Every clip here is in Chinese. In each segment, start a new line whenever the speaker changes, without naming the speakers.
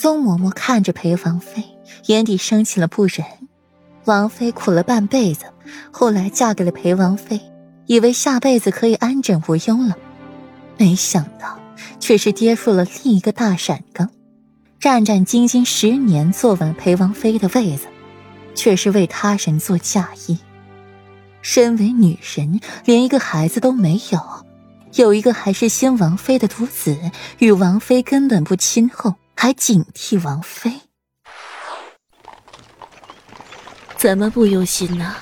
宗嬷嬷看着裴王妃，眼底升起了不忍。王妃苦了半辈子，后来嫁给了裴王妃，以为下辈子可以安枕无忧了，没想到却是跌入了另一个大闪缸。战战兢兢十年，坐稳裴王妃的位子，却是为他人做嫁衣。身为女人，连一个孩子都没有，有一个还是新王妃的独子，与王妃根本不亲厚，还警惕王妃。
怎么不忧心呢？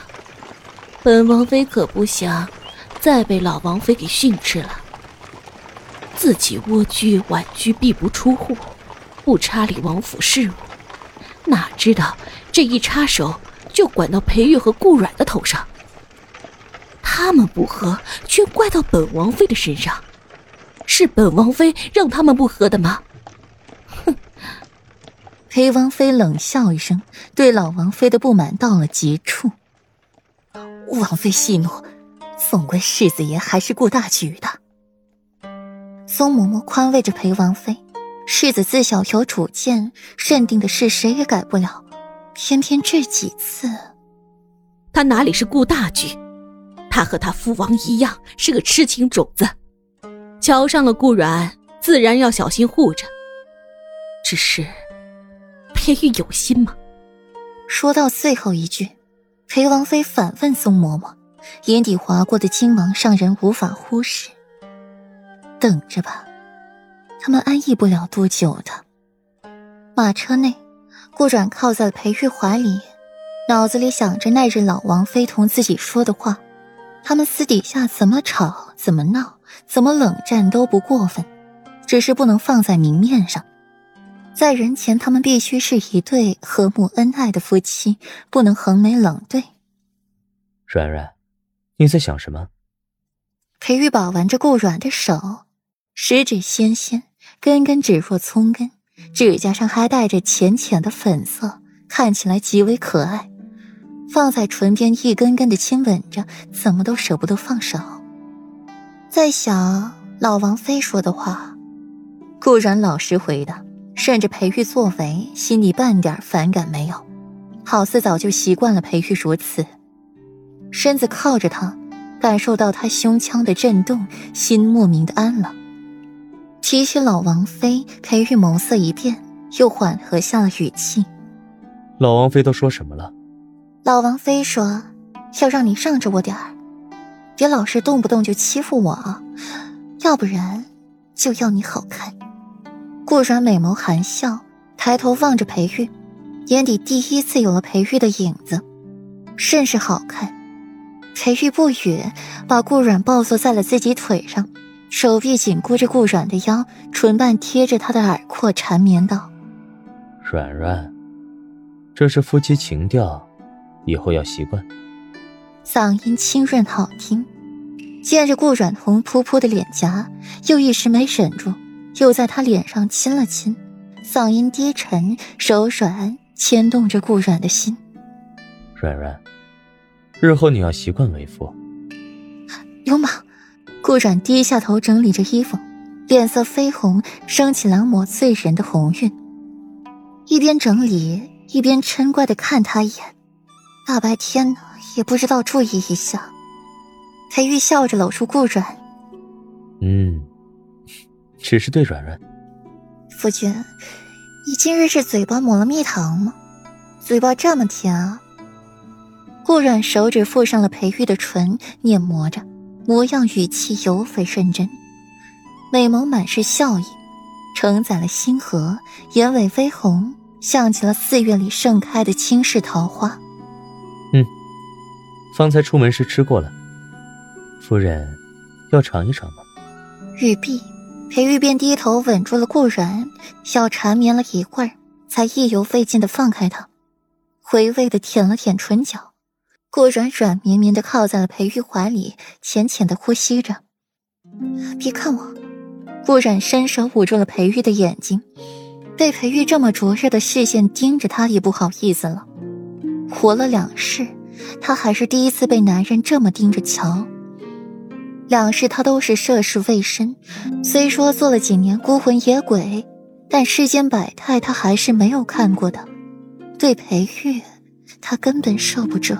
本王妃可不想再被老王妃给训斥了。自己蜗居婉居，闭不出户。不插理王府事务，哪知道这一插手就管到裴玉和顾阮的头上。他们不和，却怪到本王妃的身上，是本王妃让他们不和的吗？
裴王妃冷笑一声，对老王妃的不满到了极处。王妃息怒，总归世子爷还是顾大局的。宋嬷嬷宽慰着裴王妃。世子自小有主见，认定的事谁也改不了。偏偏这几次，
他哪里是顾大局？他和他父王一样，是个痴情种子。瞧上了顾阮，自然要小心护着。只是裴玉有心吗？
说到最后一句，裴王妃反问宋嬷嬷，眼底划过的金芒让人无法忽视。等着吧。他们安逸不了多久的。马车内，顾阮靠在了裴玉怀里，脑子里想着那日老王妃同自己说的话。他们私底下怎么吵、怎么闹、怎么冷战都不过分，只是不能放在明面上。在人前，他们必须是一对和睦恩爱的夫妻，不能横眉冷对。
软软，你在想什么？
裴玉宝玩着顾软的手，十指纤纤。根根指若葱根，指甲上还带着浅浅的粉色，看起来极为可爱。放在唇边一根根的亲吻着，怎么都舍不得放手。在想老王妃说的话，顾然老实回答，顺着裴玉作为，心里半点反感没有，好似早就习惯了裴玉如此。身子靠着他，感受到他胸腔的震动，心莫名的安了。提起老王妃，裴玉眸色一变，又缓和下了语气。
老王妃都说什么了？
老王妃说，要让你让着我点儿，别老是动不动就欺负我啊，要不然就要你好看。顾软美眸含笑，抬头望着裴玉，眼底第一次有了裴玉的影子，甚是好看。裴玉不语，把顾软抱坐在了自己腿上。手臂紧箍着顾软的腰，唇瓣贴着他的耳廓，缠绵道：“
软软，这是夫妻情调，以后要习惯。”
嗓音清润好听，见着顾软红扑扑的脸颊，又一时没忍住，又在他脸上亲了亲，嗓音低沉手软，牵动着顾软的心。
软软，日后你要习惯为夫。
流氓！顾阮低下头整理着衣服，脸色绯红，升起两抹醉人的红晕。一边整理一边嗔怪的看他一眼，大白天的也不知道注意一下。裴玉笑着搂住顾阮，
嗯，只是对软软。
夫君，你今日是嘴巴抹了蜜糖吗？嘴巴这么甜啊！顾阮手指附上了裴玉的唇，捻磨着。模样语气尤为认真，美眸满是笑意，承载了星河，眼尾微红，像极了四月里盛开的倾世桃花。
嗯，方才出门时吃过了，夫人要尝一尝吗？
玉璧，裴玉便低头吻住了顾然，小缠绵了一会儿，才意犹未尽的放开他，回味的舔了舔唇角。顾软软绵绵的靠在了裴玉怀里，浅浅的呼吸着。别看我，顾然伸手捂住了裴玉的眼睛，被裴玉这么灼热的视线盯着他，也不好意思了。活了两世，他还是第一次被男人这么盯着瞧。两世他都是涉世未深，虽说做了几年孤魂野鬼，但世间百态他还是没有看过的。对裴玉，他根本受不住。